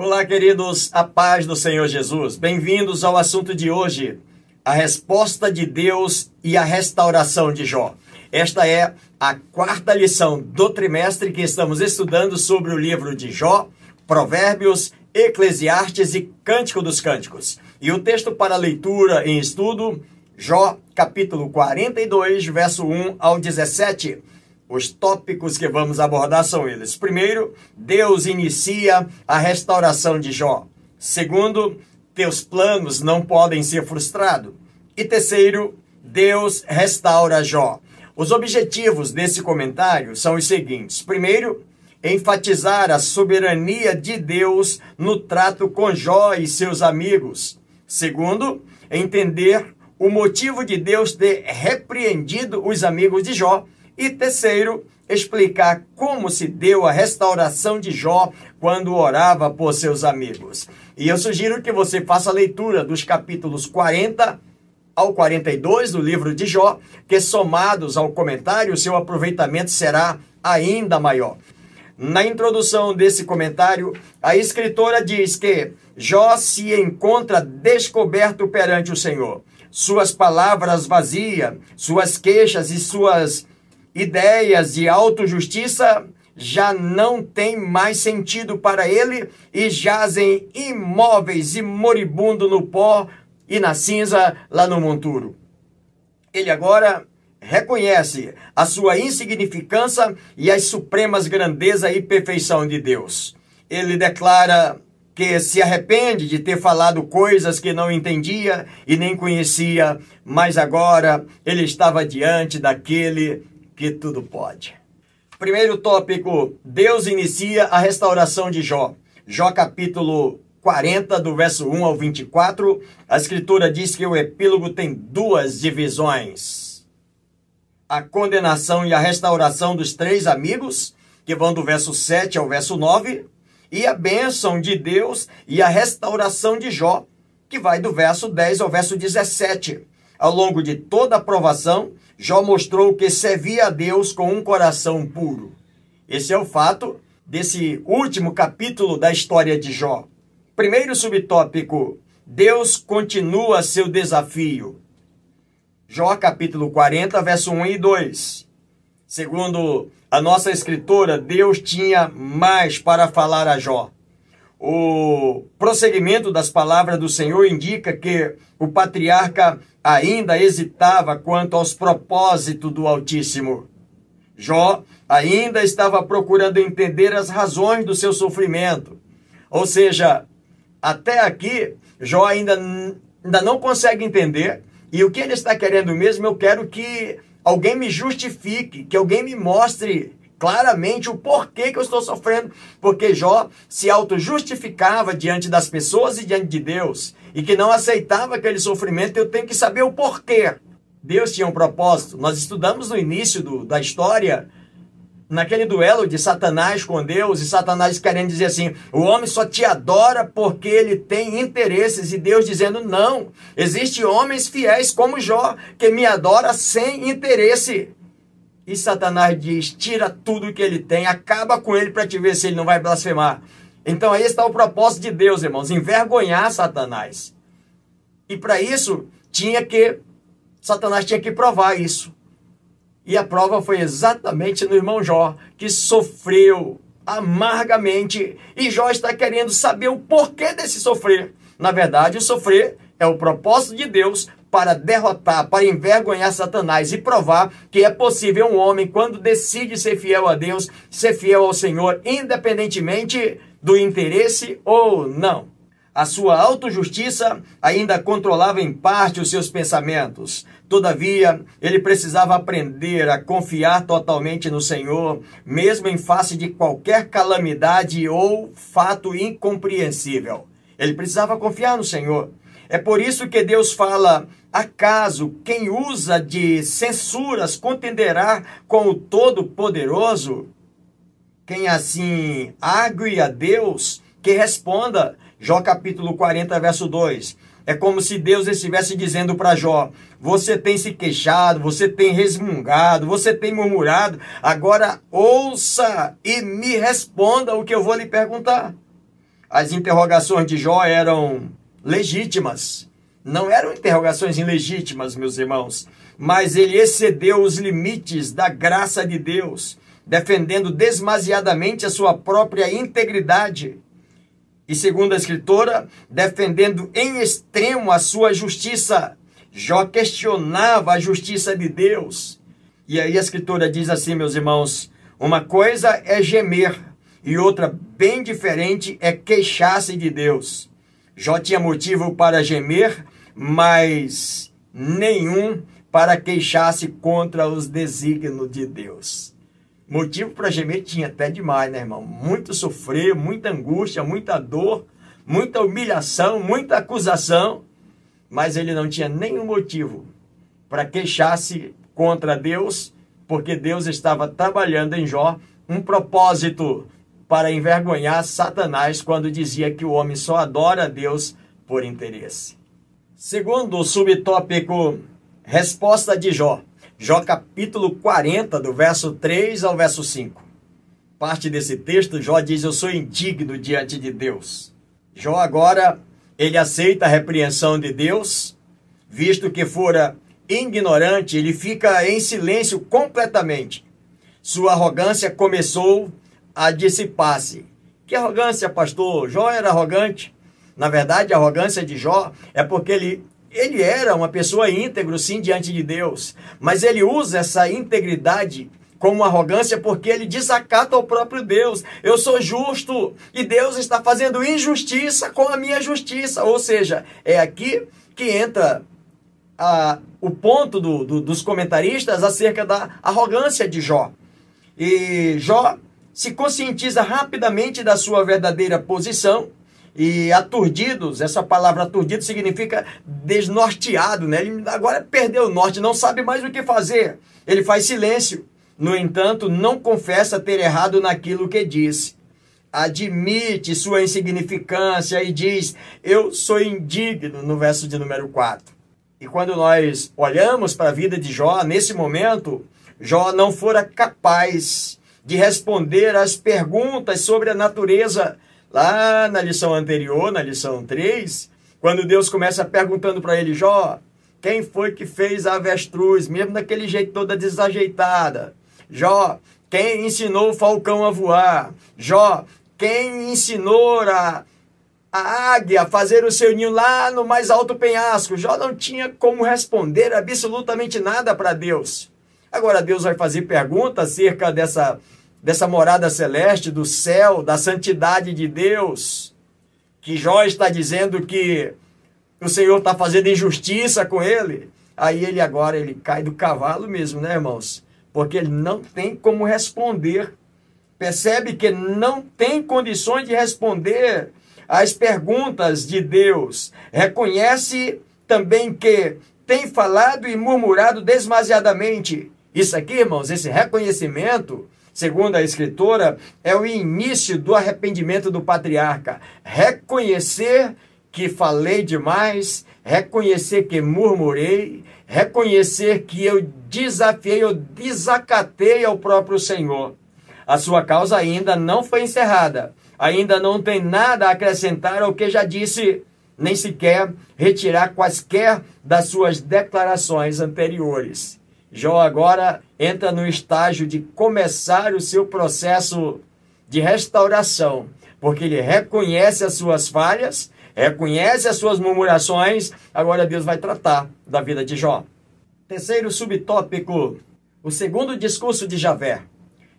Olá, queridos, a paz do Senhor Jesus. Bem-vindos ao assunto de hoje, a resposta de Deus e a restauração de Jó. Esta é a quarta lição do trimestre que estamos estudando sobre o livro de Jó, Provérbios, Eclesiastes e Cântico dos Cânticos. E o texto para leitura em estudo, Jó, capítulo 42, verso 1 ao 17 os tópicos que vamos abordar são eles. Primeiro, Deus inicia a restauração de Jó. Segundo, teus planos não podem ser frustrados. E terceiro, Deus restaura Jó. Os objetivos desse comentário são os seguintes: primeiro, enfatizar a soberania de Deus no trato com Jó e seus amigos. Segundo, entender o motivo de Deus ter repreendido os amigos de Jó e terceiro, explicar como se deu a restauração de Jó quando orava por seus amigos. E eu sugiro que você faça a leitura dos capítulos 40 ao 42 do livro de Jó, que somados ao comentário, seu aproveitamento será ainda maior. Na introdução desse comentário, a escritora diz que Jó se encontra descoberto perante o Senhor. Suas palavras vazias, suas queixas e suas ideias de autojustiça já não têm mais sentido para ele e jazem imóveis e moribundo no pó e na cinza lá no monturo. Ele agora reconhece a sua insignificância e as supremas grandeza e perfeição de Deus. Ele declara que se arrepende de ter falado coisas que não entendia e nem conhecia, mas agora ele estava diante daquele que tudo pode. Primeiro tópico: Deus inicia a restauração de Jó. Jó capítulo 40, do verso 1 ao 24, a escritura diz que o epílogo tem duas divisões: a condenação e a restauração dos três amigos, que vão do verso 7 ao verso 9, e a bênção de Deus e a restauração de Jó, que vai do verso 10 ao verso 17. Ao longo de toda a provação, Jó mostrou que servia a Deus com um coração puro. Esse é o fato desse último capítulo da história de Jó. Primeiro subtópico: Deus continua seu desafio. Jó capítulo 40, verso 1 e 2. Segundo a nossa escritora, Deus tinha mais para falar a Jó. O prosseguimento das palavras do Senhor indica que o patriarca ainda hesitava quanto aos propósitos do Altíssimo. Jó ainda estava procurando entender as razões do seu sofrimento. Ou seja, até aqui, Jó ainda, ainda não consegue entender. E o que ele está querendo mesmo, eu quero que alguém me justifique, que alguém me mostre claramente o porquê que eu estou sofrendo, porque Jó se auto-justificava diante das pessoas e diante de Deus, e que não aceitava aquele sofrimento, eu tenho que saber o porquê. Deus tinha um propósito. Nós estudamos no início do, da história, naquele duelo de Satanás com Deus, e Satanás querendo dizer assim: o homem só te adora porque ele tem interesses, e Deus dizendo: não, existem homens fiéis como Jó, que me adora sem interesse. E Satanás diz: tira tudo que ele tem, acaba com ele para te ver se ele não vai blasfemar. Então aí está o propósito de Deus, irmãos, envergonhar Satanás. E para isso tinha que Satanás tinha que provar isso. E a prova foi exatamente no irmão Jó, que sofreu amargamente, e Jó está querendo saber o porquê desse sofrer. Na verdade, o sofrer é o propósito de Deus para derrotar, para envergonhar Satanás e provar que é possível um homem, quando decide ser fiel a Deus, ser fiel ao Senhor, independentemente do interesse ou não. A sua autojustiça ainda controlava em parte os seus pensamentos. Todavia, ele precisava aprender a confiar totalmente no Senhor, mesmo em face de qualquer calamidade ou fato incompreensível. Ele precisava confiar no Senhor. É por isso que Deus fala: acaso quem usa de censuras contenderá com o Todo-Poderoso? Quem assim argue a Deus, que responda. Jó capítulo 40, verso 2. É como se Deus estivesse dizendo para Jó: Você tem se queixado, você tem resmungado, você tem murmurado, agora ouça e me responda o que eu vou lhe perguntar. as interrogações de Jó eram legítimas. Não eram interrogações ilegítimas, meus irmãos, mas ele excedeu os limites da graça de Deus, defendendo demasiadamente a sua própria integridade. E segundo a escritora, defendendo em extremo a sua justiça. Jó questionava a justiça de Deus. E aí a escritora diz assim, meus irmãos: uma coisa é gemer e outra bem diferente é queixar-se de Deus. Jó tinha motivo para gemer, mas nenhum para queixar-se contra os desígnios de Deus. Motivo para gemer tinha até demais, né, irmão? Muito sofrer, muita angústia, muita dor, muita humilhação, muita acusação, mas ele não tinha nenhum motivo para queixar-se contra Deus, porque Deus estava trabalhando em Jó um propósito para envergonhar Satanás quando dizia que o homem só adora a Deus por interesse. Segundo o subtópico Resposta de Jó. Jó capítulo 40, do verso 3 ao verso 5. Parte desse texto, Jó diz: Eu sou indigno diante de Deus. Jó agora, ele aceita a repreensão de Deus, visto que fora ignorante, ele fica em silêncio completamente. Sua arrogância começou a dissipar-se. Que arrogância, pastor? Jó era arrogante? Na verdade, a arrogância de Jó é porque ele, ele era uma pessoa íntegro, sim, diante de Deus. Mas ele usa essa integridade como arrogância porque ele desacata o próprio Deus. Eu sou justo e Deus está fazendo injustiça com a minha justiça. Ou seja, é aqui que entra a, o ponto do, do, dos comentaristas acerca da arrogância de Jó. E Jó se conscientiza rapidamente da sua verdadeira posição e aturdidos, essa palavra aturdido significa desnorteado, né? Ele agora perdeu o norte, não sabe mais o que fazer. Ele faz silêncio. No entanto, não confessa ter errado naquilo que disse. Admite sua insignificância e diz: Eu sou indigno, no verso de número 4. E quando nós olhamos para a vida de Jó, nesse momento, Jó não fora capaz de responder às perguntas sobre a natureza. Lá na lição anterior, na lição 3, quando Deus começa perguntando para ele, Jó, quem foi que fez a avestruz, mesmo daquele jeito toda desajeitada? Jó, quem ensinou o falcão a voar? Jó, quem ensinou a, a águia a fazer o seu ninho lá no mais alto penhasco? Jó não tinha como responder absolutamente nada para Deus. Agora Deus vai fazer perguntas acerca dessa dessa morada celeste, do céu, da santidade de Deus, que Jó está dizendo que o Senhor está fazendo injustiça com ele. Aí ele agora ele cai do cavalo mesmo, né, irmãos? Porque ele não tem como responder. Percebe que não tem condições de responder às perguntas de Deus. Reconhece também que tem falado e murmurado demasiadamente. Isso aqui, irmãos, esse reconhecimento segundo a escritora, é o início do arrependimento do patriarca. Reconhecer que falei demais, reconhecer que murmurei, reconhecer que eu desafiei, eu desacatei ao próprio Senhor. A sua causa ainda não foi encerrada, ainda não tem nada a acrescentar ao que já disse, nem sequer retirar quaisquer das suas declarações anteriores. Jó agora entra no estágio de começar o seu processo de restauração, porque ele reconhece as suas falhas, reconhece as suas murmurações, agora Deus vai tratar da vida de Jó. Terceiro subtópico, o segundo discurso de Javé.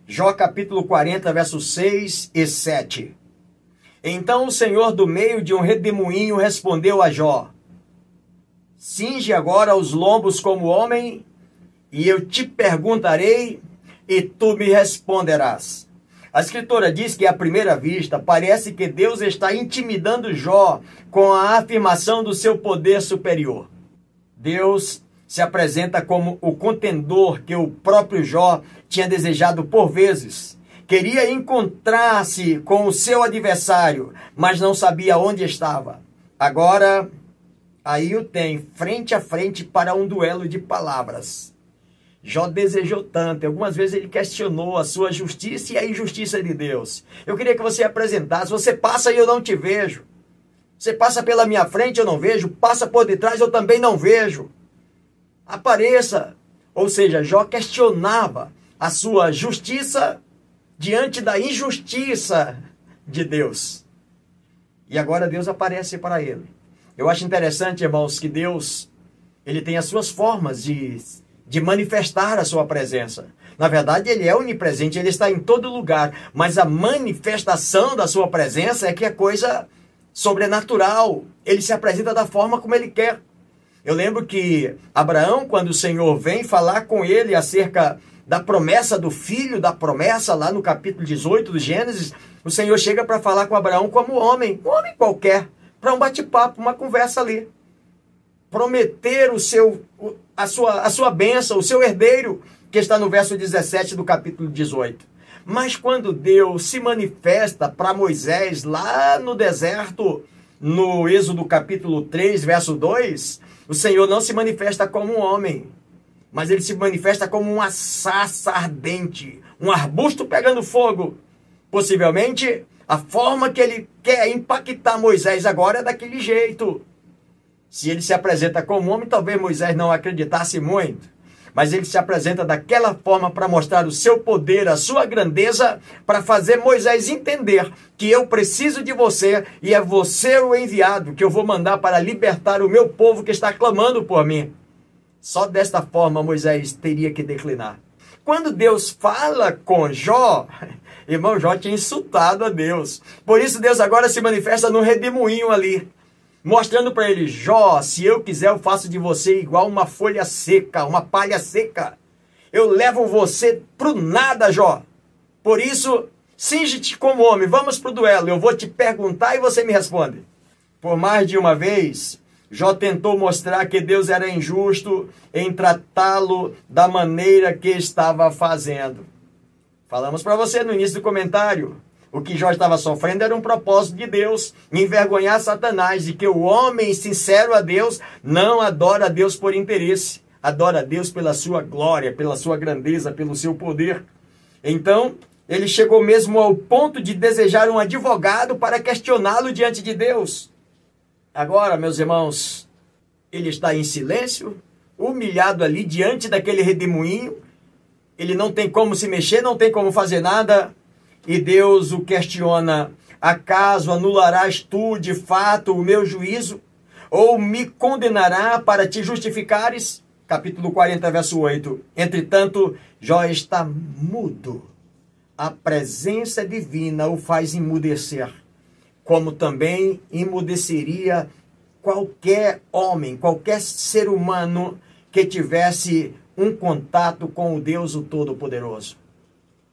Jó capítulo 40, versos 6 e 7. Então o Senhor do meio de um redemoinho respondeu a Jó: Cinge agora os lombos como homem e eu te perguntarei e tu me responderás. A escritora diz que à primeira vista parece que Deus está intimidando Jó com a afirmação do seu poder superior. Deus se apresenta como o contendor que o próprio Jó tinha desejado por vezes. Queria encontrar-se com o seu adversário, mas não sabia onde estava. Agora, aí o tem frente a frente para um duelo de palavras. Jó desejou tanto, algumas vezes ele questionou a sua justiça e a injustiça de Deus. Eu queria que você apresentasse, você passa e eu não te vejo. Você passa pela minha frente, eu não vejo, passa por detrás, eu também não vejo. Apareça. Ou seja, Jó questionava a sua justiça diante da injustiça de Deus. E agora Deus aparece para ele. Eu acho interessante, irmãos, que Deus ele tem as suas formas de de manifestar a sua presença. Na verdade, ele é onipresente, ele está em todo lugar, mas a manifestação da sua presença é que é coisa sobrenatural. Ele se apresenta da forma como ele quer. Eu lembro que Abraão, quando o Senhor vem falar com ele acerca da promessa do filho, da promessa lá no capítulo 18 do Gênesis, o Senhor chega para falar com Abraão como homem, um homem qualquer, para um bate-papo, uma conversa ali. Prometer o seu a sua, a sua bênção, o seu herdeiro, que está no verso 17 do capítulo 18. Mas quando Deus se manifesta para Moisés lá no deserto, no Êxodo capítulo 3, verso 2, o Senhor não se manifesta como um homem, mas ele se manifesta como uma sassa ardente, um arbusto pegando fogo. Possivelmente, a forma que ele quer impactar Moisés agora é daquele jeito. Se ele se apresenta como homem, talvez Moisés não acreditasse muito. Mas ele se apresenta daquela forma para mostrar o seu poder, a sua grandeza, para fazer Moisés entender que eu preciso de você e é você o enviado que eu vou mandar para libertar o meu povo que está clamando por mim. Só desta forma Moisés teria que declinar. Quando Deus fala com Jó, irmão Jó tinha insultado a Deus. Por isso Deus agora se manifesta no redemoinho ali mostrando para ele: Jó, se eu quiser, eu faço de você igual uma folha seca, uma palha seca. Eu levo você pro nada, Jó. Por isso, singe-te como homem, vamos pro duelo. Eu vou te perguntar e você me responde. Por mais de uma vez, Jó tentou mostrar que Deus era injusto em tratá-lo da maneira que estava fazendo. Falamos para você no início do comentário. O que Jó estava sofrendo era um propósito de Deus, envergonhar Satanás, de que o homem sincero a Deus não adora a Deus por interesse, adora a Deus pela sua glória, pela sua grandeza, pelo seu poder. Então, ele chegou mesmo ao ponto de desejar um advogado para questioná-lo diante de Deus. Agora, meus irmãos, ele está em silêncio, humilhado ali diante daquele redemoinho. Ele não tem como se mexer, não tem como fazer nada e Deus o questiona: Acaso anularás tu de fato o meu juízo? Ou me condenará para te justificares? Capítulo 40, verso 8. Entretanto, Jó está mudo. A presença divina o faz emudecer, como também emudeceria qualquer homem, qualquer ser humano que tivesse um contato com o Deus o Todo-Poderoso.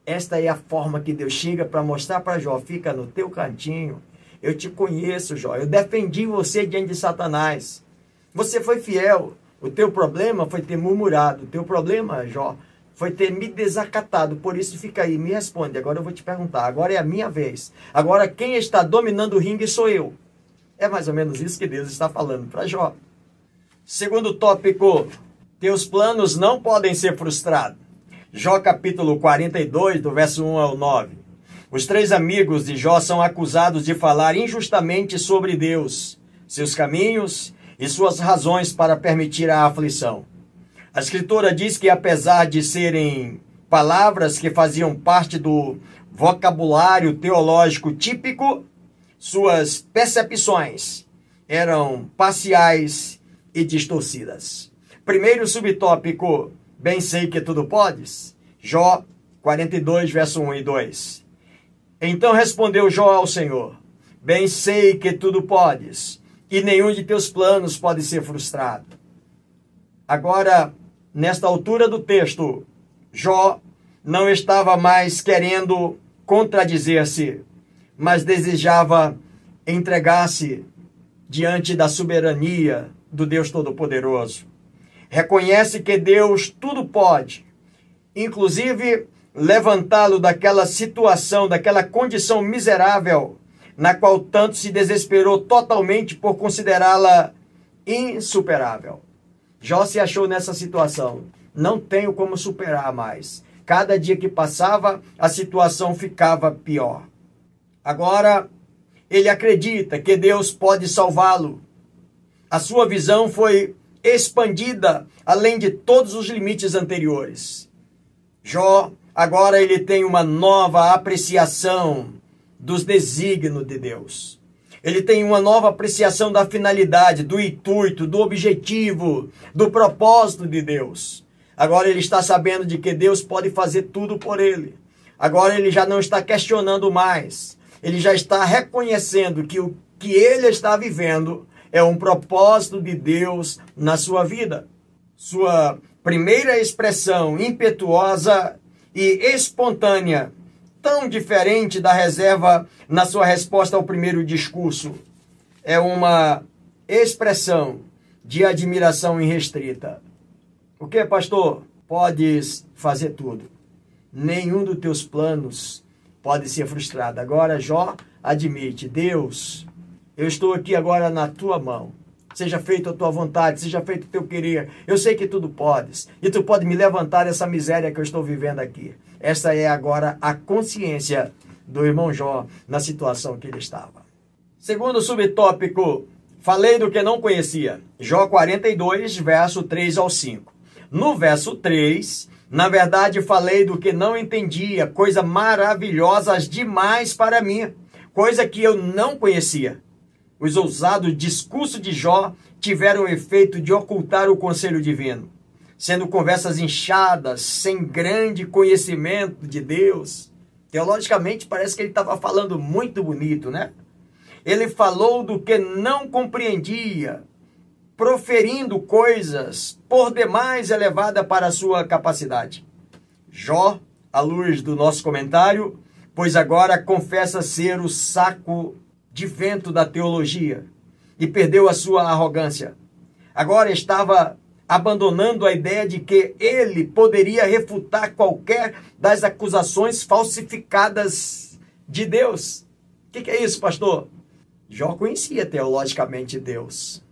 Esta é a forma que Deus chega para mostrar para Jó: fica no teu cantinho. Eu te conheço, Jó. Eu defendi você diante de Satanás. Você foi fiel. O teu problema foi ter murmurado. O teu problema, Jó, foi ter me desacatado. Por isso, fica aí, me responde. Agora eu vou te perguntar. Agora é a minha vez. Agora quem está dominando o ringue sou eu. É mais ou menos isso que Deus está falando para Jó. Segundo tópico: teus planos não podem ser frustrados. Jó capítulo 42, do verso 1 ao 9. Os três amigos de Jó são acusados de falar injustamente sobre Deus, seus caminhos e suas razões para permitir a aflição. A escritura diz que, apesar de serem palavras que faziam parte do vocabulário teológico típico, suas percepções eram parciais e distorcidas. Primeiro subtópico: Bem sei que tudo podes. Jó 42, verso 1 e 2. Então respondeu Jó ao Senhor: Bem sei que tudo podes, e nenhum de teus planos pode ser frustrado. Agora, nesta altura do texto, Jó não estava mais querendo contradizer-se, mas desejava entregar-se diante da soberania do Deus Todo-Poderoso reconhece que Deus tudo pode, inclusive levantá-lo daquela situação, daquela condição miserável na qual tanto se desesperou totalmente por considerá-la insuperável. Jó se achou nessa situação. não tenho como superar mais. Cada dia que passava, a situação ficava pior. Agora, ele acredita que Deus pode salvá-lo. A sua visão foi expandida além de todos os limites anteriores. Jó, agora ele tem uma nova apreciação dos desígnios de Deus. Ele tem uma nova apreciação da finalidade, do intuito, do objetivo, do propósito de Deus. Agora ele está sabendo de que Deus pode fazer tudo por ele. Agora ele já não está questionando mais. Ele já está reconhecendo que o que ele está vivendo é um propósito de Deus na sua vida. Sua primeira expressão impetuosa e espontânea, tão diferente da reserva na sua resposta ao primeiro discurso, é uma expressão de admiração irrestrita. O que, pastor? Podes fazer tudo. Nenhum dos teus planos pode ser frustrado. Agora, Jó admite: Deus eu estou aqui agora na tua mão. Seja feita a tua vontade, seja feito o teu querer. Eu sei que tudo podes. E tu pode me levantar dessa miséria que eu estou vivendo aqui. Essa é agora a consciência do irmão Jó na situação que ele estava. Segundo subtópico, falei do que não conhecia. Jó 42, verso 3 ao 5. No verso 3, na verdade, falei do que não entendia, coisa maravilhosas demais para mim, coisa que eu não conhecia. Os ousados discursos de Jó tiveram o efeito de ocultar o conselho divino, sendo conversas inchadas, sem grande conhecimento de Deus. Teologicamente, parece que ele estava falando muito bonito, né? Ele falou do que não compreendia, proferindo coisas por demais elevadas para a sua capacidade. Jó, à luz do nosso comentário, pois agora confessa ser o saco de vento da teologia e perdeu a sua arrogância. Agora estava abandonando a ideia de que ele poderia refutar qualquer das acusações falsificadas de Deus. O que, que é isso, pastor? Jó conhecia teologicamente Deus,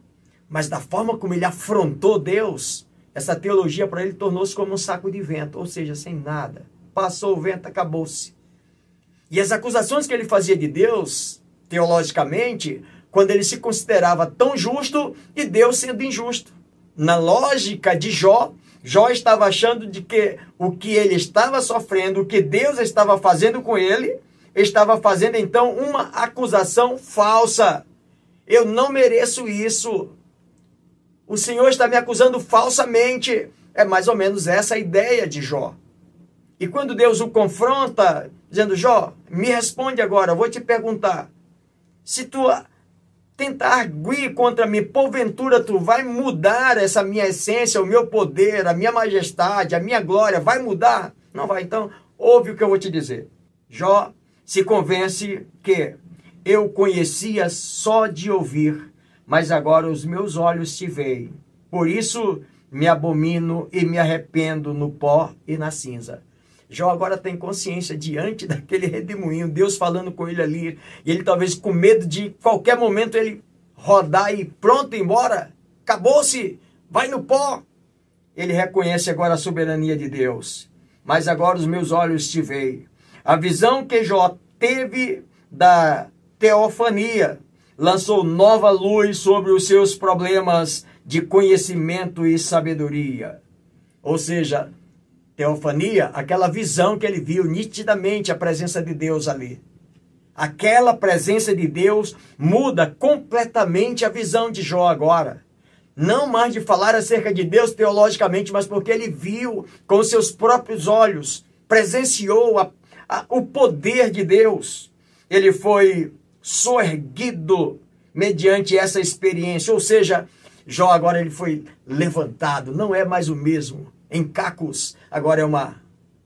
mas da forma como ele afrontou Deus, essa teologia para ele tornou-se como um saco de vento, ou seja, sem nada. Passou o vento, acabou-se. E as acusações que ele fazia de Deus teologicamente, quando ele se considerava tão justo e Deus sendo injusto. Na lógica de Jó, Jó estava achando de que o que ele estava sofrendo, o que Deus estava fazendo com ele, estava fazendo então uma acusação falsa. Eu não mereço isso. O Senhor está me acusando falsamente. É mais ou menos essa a ideia de Jó. E quando Deus o confronta, dizendo: Jó, me responde agora, vou te perguntar. Se tu tentar arguir contra mim, porventura tu vai mudar essa minha essência, o meu poder, a minha majestade, a minha glória, vai mudar? Não vai. Então, ouve o que eu vou te dizer. Jó se convence que eu conhecia só de ouvir, mas agora os meus olhos te veem. Por isso me abomino e me arrependo no pó e na cinza. Jó agora tem consciência diante daquele redemoinho, Deus falando com ele ali, e ele talvez com medo de qualquer momento ele rodar e pronto, embora, acabou-se, vai no pó. Ele reconhece agora a soberania de Deus. Mas agora os meus olhos te veem. A visão que Jó teve da teofania lançou nova luz sobre os seus problemas de conhecimento e sabedoria. Ou seja, teofania, aquela visão que ele viu nitidamente a presença de Deus ali. Aquela presença de Deus muda completamente a visão de Jó agora. Não mais de falar acerca de Deus teologicamente, mas porque ele viu com seus próprios olhos, presenciou a, a, o poder de Deus. Ele foi soerguido mediante essa experiência, ou seja, Jó agora ele foi levantado, não é mais o mesmo em cacos, agora é uma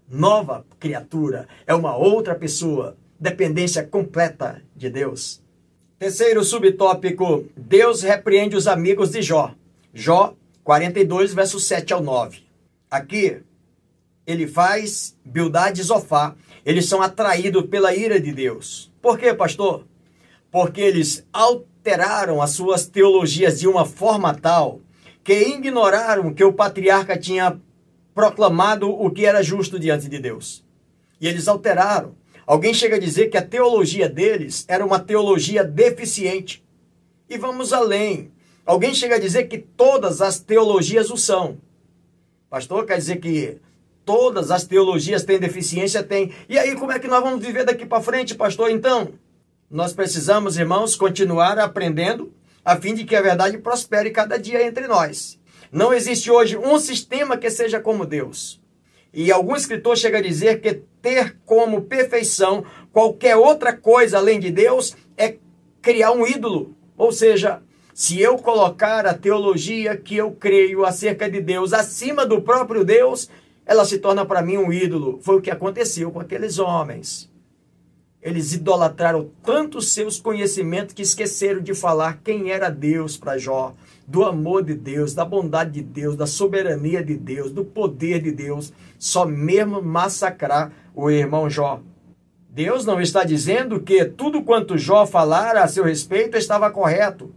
nova criatura, é uma outra pessoa, dependência completa de Deus. Terceiro subtópico: Deus repreende os amigos de Jó. Jó 42, verso 7 ao 9. Aqui, ele faz Bildade e Zofá. Eles são atraídos pela ira de Deus. Por quê, pastor? Porque eles alteraram as suas teologias de uma forma tal que ignoraram que o patriarca tinha proclamado o que era justo diante de Deus. E eles alteraram. Alguém chega a dizer que a teologia deles era uma teologia deficiente. E vamos além. Alguém chega a dizer que todas as teologias o são. Pastor, quer dizer que todas as teologias têm deficiência? Tem. E aí, como é que nós vamos viver daqui para frente, pastor? Então, nós precisamos, irmãos, continuar aprendendo a fim de que a verdade prospere cada dia entre nós. Não existe hoje um sistema que seja como Deus. E algum escritor chega a dizer que ter como perfeição qualquer outra coisa além de Deus é criar um ídolo. Ou seja, se eu colocar a teologia que eu creio acerca de Deus acima do próprio Deus, ela se torna para mim um ídolo. Foi o que aconteceu com aqueles homens. Eles idolatraram tanto seus conhecimentos que esqueceram de falar quem era Deus para Jó, do amor de Deus, da bondade de Deus, da soberania de Deus, do poder de Deus, só mesmo massacrar o irmão Jó. Deus não está dizendo que tudo quanto Jó falara a seu respeito estava correto.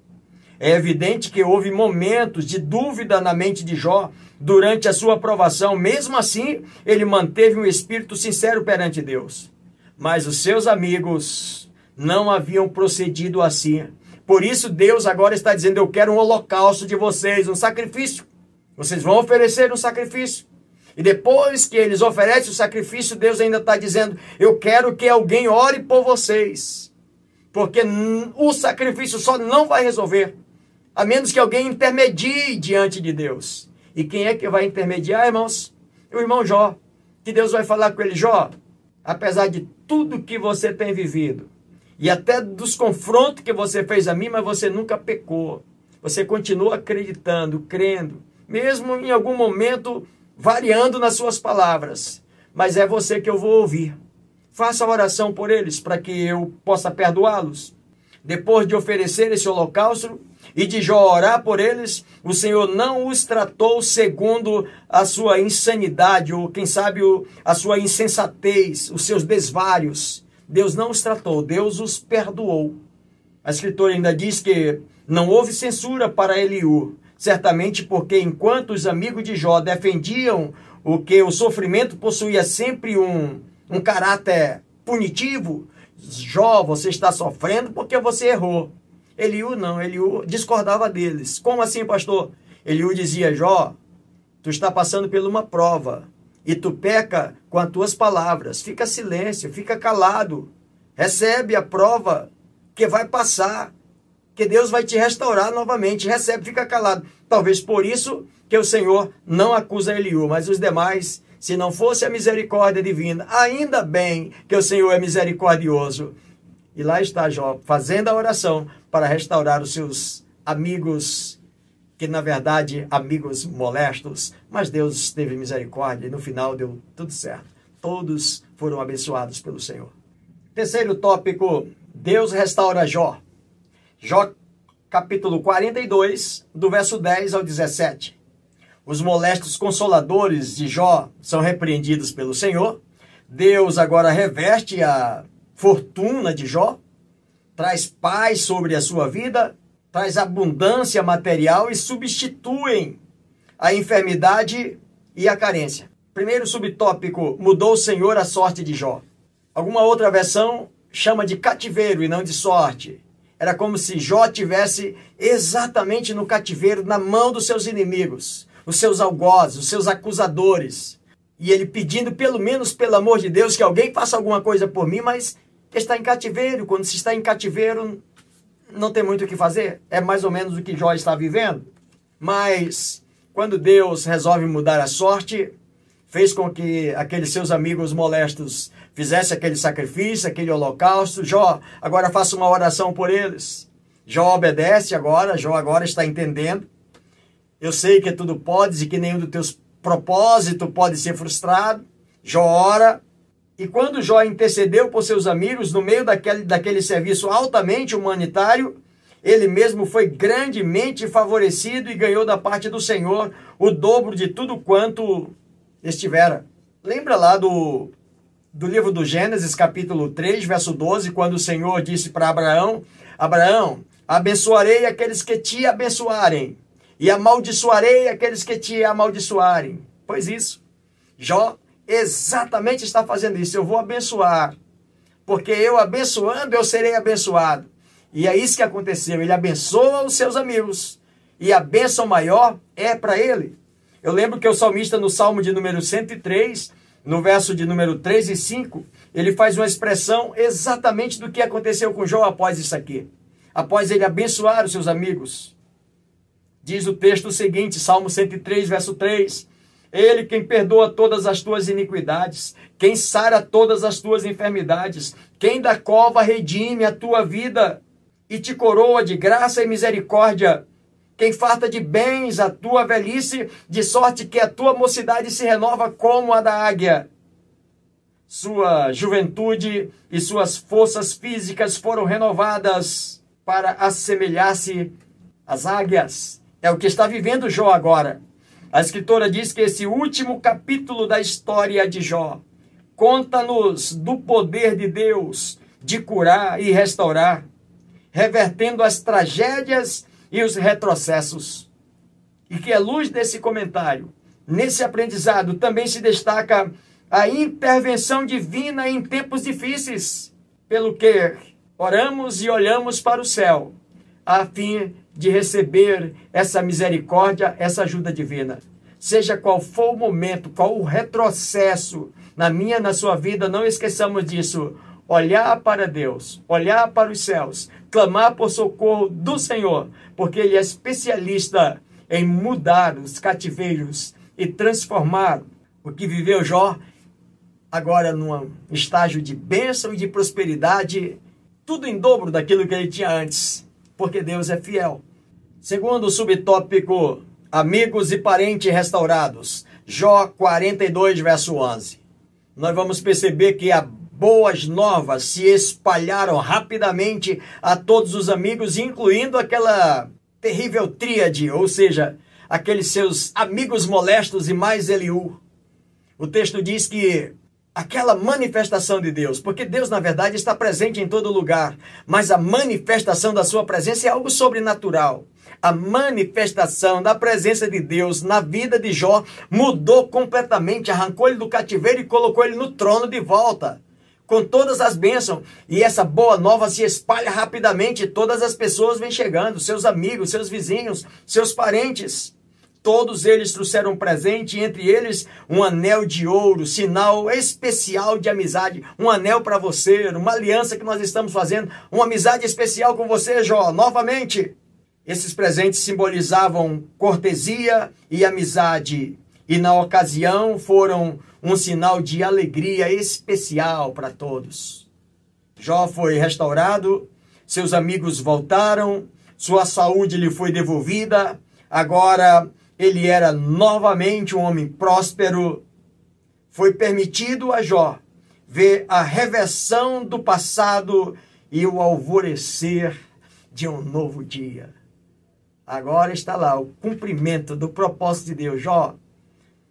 É evidente que houve momentos de dúvida na mente de Jó durante a sua aprovação. Mesmo assim, ele manteve um espírito sincero perante Deus. Mas os seus amigos não haviam procedido assim. Por isso, Deus agora está dizendo: Eu quero um holocausto de vocês, um sacrifício. Vocês vão oferecer um sacrifício. E depois que eles oferecem o sacrifício, Deus ainda está dizendo: Eu quero que alguém ore por vocês. Porque o sacrifício só não vai resolver a menos que alguém intermedie diante de Deus. E quem é que vai intermediar, irmãos? O irmão Jó. Que Deus vai falar com ele, Jó, apesar de tudo que você tem vivido, e até dos confrontos que você fez a mim, mas você nunca pecou. Você continua acreditando, crendo, mesmo em algum momento variando nas suas palavras. Mas é você que eu vou ouvir. Faça oração por eles para que eu possa perdoá-los. Depois de oferecer esse holocausto, e de Jó orar por eles, o Senhor não os tratou segundo a sua insanidade, ou quem sabe a sua insensatez, os seus desvários. Deus não os tratou, Deus os perdoou. A escritora ainda diz que não houve censura para Eliú, certamente porque enquanto os amigos de Jó defendiam o que o sofrimento possuía sempre um, um caráter punitivo, Jó, você está sofrendo porque você errou. Eliú não, Eliú discordava deles. Como assim, pastor? Eliú dizia: Jó, tu está passando por uma prova e tu peca com as tuas palavras. Fica silêncio, fica calado. Recebe a prova que vai passar, que Deus vai te restaurar novamente. Recebe, fica calado. Talvez por isso que o Senhor não acusa Eliú, mas os demais, se não fosse a misericórdia divina, ainda bem que o Senhor é misericordioso. E lá está Jó, fazendo a oração para restaurar os seus amigos, que na verdade, amigos molestos, mas Deus teve misericórdia e no final deu tudo certo. Todos foram abençoados pelo Senhor. Terceiro tópico: Deus restaura Jó. Jó, capítulo 42, do verso 10 ao 17. Os molestos consoladores de Jó são repreendidos pelo Senhor. Deus agora reveste a fortuna de Jó traz paz sobre a sua vida, traz abundância material e substituem a enfermidade e a carência. Primeiro subtópico: mudou o Senhor a sorte de Jó. Alguma outra versão chama de cativeiro e não de sorte. Era como se Jó tivesse exatamente no cativeiro, na mão dos seus inimigos, os seus algozes, os seus acusadores. E ele pedindo, pelo menos pelo amor de Deus, que alguém faça alguma coisa por mim, mas está em cativeiro. Quando se está em cativeiro, não tem muito o que fazer. É mais ou menos o que Jó está vivendo. Mas quando Deus resolve mudar a sorte, fez com que aqueles seus amigos molestos fizessem aquele sacrifício, aquele holocausto. Jó, agora faça uma oração por eles. Jó obedece agora, Jó agora está entendendo. Eu sei que tudo podes e que nenhum dos teus propósitos pode ser frustrado. Jó ora, e quando Jó intercedeu por seus amigos no meio daquele, daquele serviço altamente humanitário, ele mesmo foi grandemente favorecido e ganhou da parte do Senhor o dobro de tudo quanto estivera. Lembra lá do, do livro do Gênesis, capítulo 3, verso 12, quando o Senhor disse para Abraão: Abraão, abençoarei aqueles que te abençoarem, e amaldiçoarei aqueles que te amaldiçoarem. Pois isso. Jó exatamente está fazendo isso. Eu vou abençoar, porque eu abençoando, eu serei abençoado. E é isso que aconteceu. Ele abençoa os seus amigos. E a bênção maior é para ele. Eu lembro que o salmista, no Salmo de número 103, no verso de número 3 e 5, ele faz uma expressão exatamente do que aconteceu com Jó após isso aqui. Após ele abençoar os seus amigos. Diz o texto seguinte, Salmo 103, verso 3: Ele quem perdoa todas as tuas iniquidades, quem sara todas as tuas enfermidades, quem da cova redime a tua vida e te coroa de graça e misericórdia, quem farta de bens a tua velhice, de sorte que a tua mocidade se renova como a da águia sua juventude e suas forças físicas foram renovadas para assemelhar-se às águias. É o que está vivendo Jó agora. A escritora diz que esse último capítulo da história de Jó conta-nos do poder de Deus de curar e restaurar, revertendo as tragédias e os retrocessos. E que a luz desse comentário, nesse aprendizado, também se destaca a intervenção divina em tempos difíceis, pelo que oramos e olhamos para o céu, a fim de receber essa misericórdia, essa ajuda divina. Seja qual for o momento, qual o retrocesso na minha, na sua vida, não esqueçamos disso. Olhar para Deus, olhar para os céus, clamar por socorro do Senhor, porque Ele é especialista em mudar os cativeiros e transformar o que viveu Jó agora num estágio de bênção e de prosperidade, tudo em dobro daquilo que ele tinha antes, porque Deus é fiel. Segundo subtópico, amigos e parentes restaurados, Jó 42, verso 11. Nós vamos perceber que as boas novas se espalharam rapidamente a todos os amigos, incluindo aquela terrível tríade, ou seja, aqueles seus amigos molestos e mais Eliú. O texto diz que aquela manifestação de Deus, porque Deus, na verdade, está presente em todo lugar, mas a manifestação da sua presença é algo sobrenatural. A manifestação da presença de Deus na vida de Jó mudou completamente, arrancou ele do cativeiro e colocou ele no trono de volta. Com todas as bênçãos, e essa boa nova se espalha rapidamente, todas as pessoas vêm chegando, seus amigos, seus vizinhos, seus parentes. Todos eles trouxeram presente, entre eles um anel de ouro, sinal especial de amizade, um anel para você, uma aliança que nós estamos fazendo, uma amizade especial com você, Jó. Novamente, esses presentes simbolizavam cortesia e amizade, e na ocasião foram um sinal de alegria especial para todos. Jó foi restaurado, seus amigos voltaram, sua saúde lhe foi devolvida, agora ele era novamente um homem próspero. Foi permitido a Jó ver a reversão do passado e o alvorecer de um novo dia. Agora está lá o cumprimento do propósito de Deus. Jó,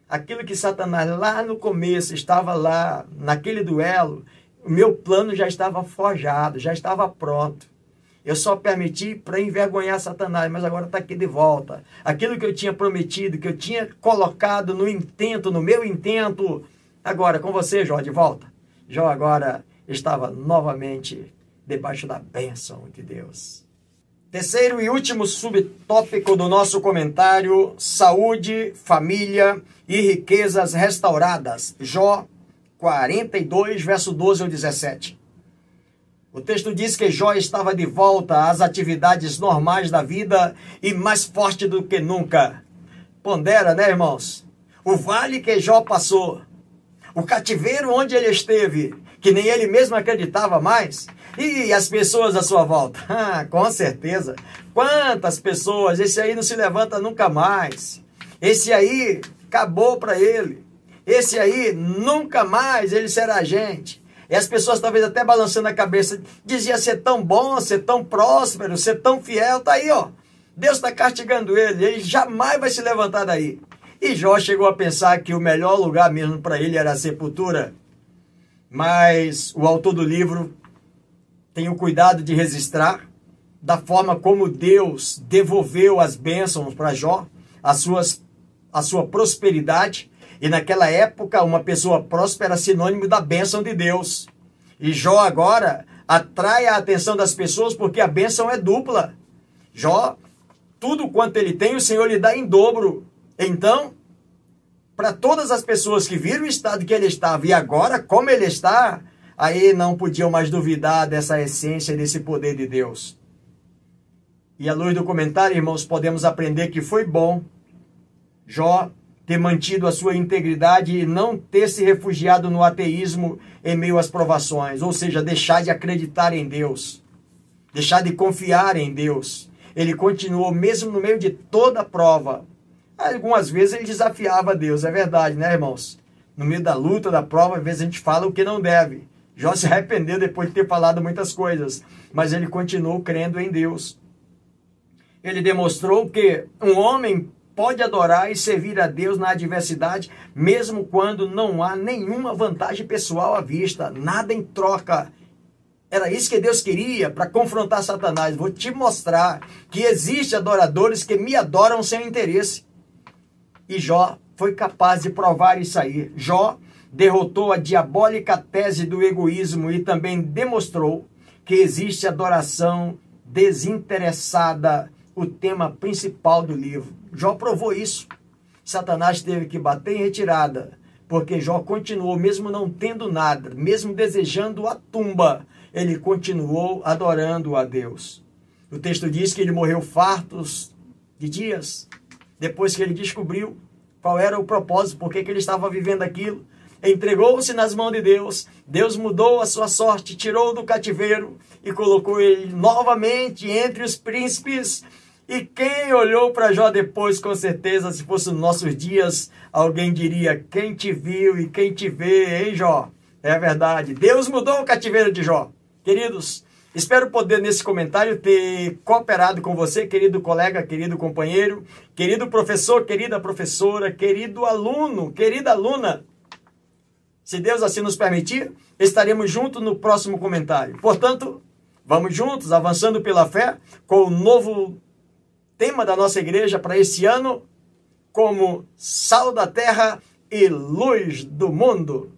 aquilo que Satanás lá no começo estava lá, naquele duelo, o meu plano já estava forjado, já estava pronto. Eu só permiti para envergonhar Satanás, mas agora está aqui de volta. Aquilo que eu tinha prometido, que eu tinha colocado no intento, no meu intento, agora com você, Jó, de volta. Jó agora estava novamente debaixo da bênção de Deus. Terceiro e último subtópico do nosso comentário: saúde, família e riquezas restauradas. Jó 42, verso 12 ao 17. O texto diz que Jó estava de volta às atividades normais da vida e mais forte do que nunca. Pondera, né, irmãos? O vale que Jó passou, o cativeiro onde ele esteve, que nem ele mesmo acreditava mais, e as pessoas à sua volta. Ah, com certeza. Quantas pessoas? Esse aí não se levanta nunca mais. Esse aí acabou para ele. Esse aí nunca mais ele será gente. E as pessoas talvez até balançando a cabeça, dizia ser tão bom, ser tão próspero, ser tão fiel, tá aí, ó. Deus está castigando ele, ele jamais vai se levantar daí. E Jó chegou a pensar que o melhor lugar mesmo para ele era a sepultura. Mas o autor do livro tem o cuidado de registrar da forma como Deus devolveu as bênçãos para Jó, as suas, a sua prosperidade, E naquela época, uma pessoa próspera era sinônimo da bênção de Deus. E Jó agora atrai a atenção das pessoas porque a bênção é dupla. Jó, tudo quanto ele tem, o Senhor lhe dá em dobro. Então, para todas as pessoas que viram o estado que ele estava e agora como ele está, aí não podiam mais duvidar dessa essência, desse poder de Deus. E à luz do comentário, irmãos, podemos aprender que foi bom Jó ter mantido a sua integridade e não ter se refugiado no ateísmo em meio às provações, ou seja, deixar de acreditar em Deus, deixar de confiar em Deus. Ele continuou mesmo no meio de toda a prova. Algumas vezes ele desafiava Deus, é verdade, né, irmãos? No meio da luta, da prova, às vezes a gente fala o que não deve. Jó se arrependeu depois de ter falado muitas coisas, mas ele continuou crendo em Deus. Ele demonstrou que um homem pode adorar e servir a Deus na adversidade, mesmo quando não há nenhuma vantagem pessoal à vista, nada em troca. Era isso que Deus queria para confrontar Satanás. Vou te mostrar que existe adoradores que me adoram sem interesse. E Jó foi capaz de provar isso aí. Jó derrotou a diabólica tese do egoísmo e também demonstrou que existe adoração desinteressada o tema principal do livro. Jó provou isso. Satanás teve que bater em retirada, porque Jó continuou, mesmo não tendo nada, mesmo desejando a tumba, ele continuou adorando a Deus. O texto diz que ele morreu fartos de dias, depois que ele descobriu qual era o propósito, por que ele estava vivendo aquilo. Entregou-se nas mãos de Deus, Deus mudou a sua sorte, tirou do cativeiro e colocou ele novamente entre os príncipes e quem olhou para Jó depois, com certeza, se fosse nos nossos dias, alguém diria: Quem te viu e quem te vê, hein, Jó? É verdade. Deus mudou o cativeiro de Jó. Queridos, espero poder nesse comentário ter cooperado com você, querido colega, querido companheiro, querido professor, querida professora, querido aluno, querida aluna. Se Deus assim nos permitir, estaremos juntos no próximo comentário. Portanto, vamos juntos, avançando pela fé, com o novo tema da nossa igreja para esse ano como sal da terra e luz do mundo.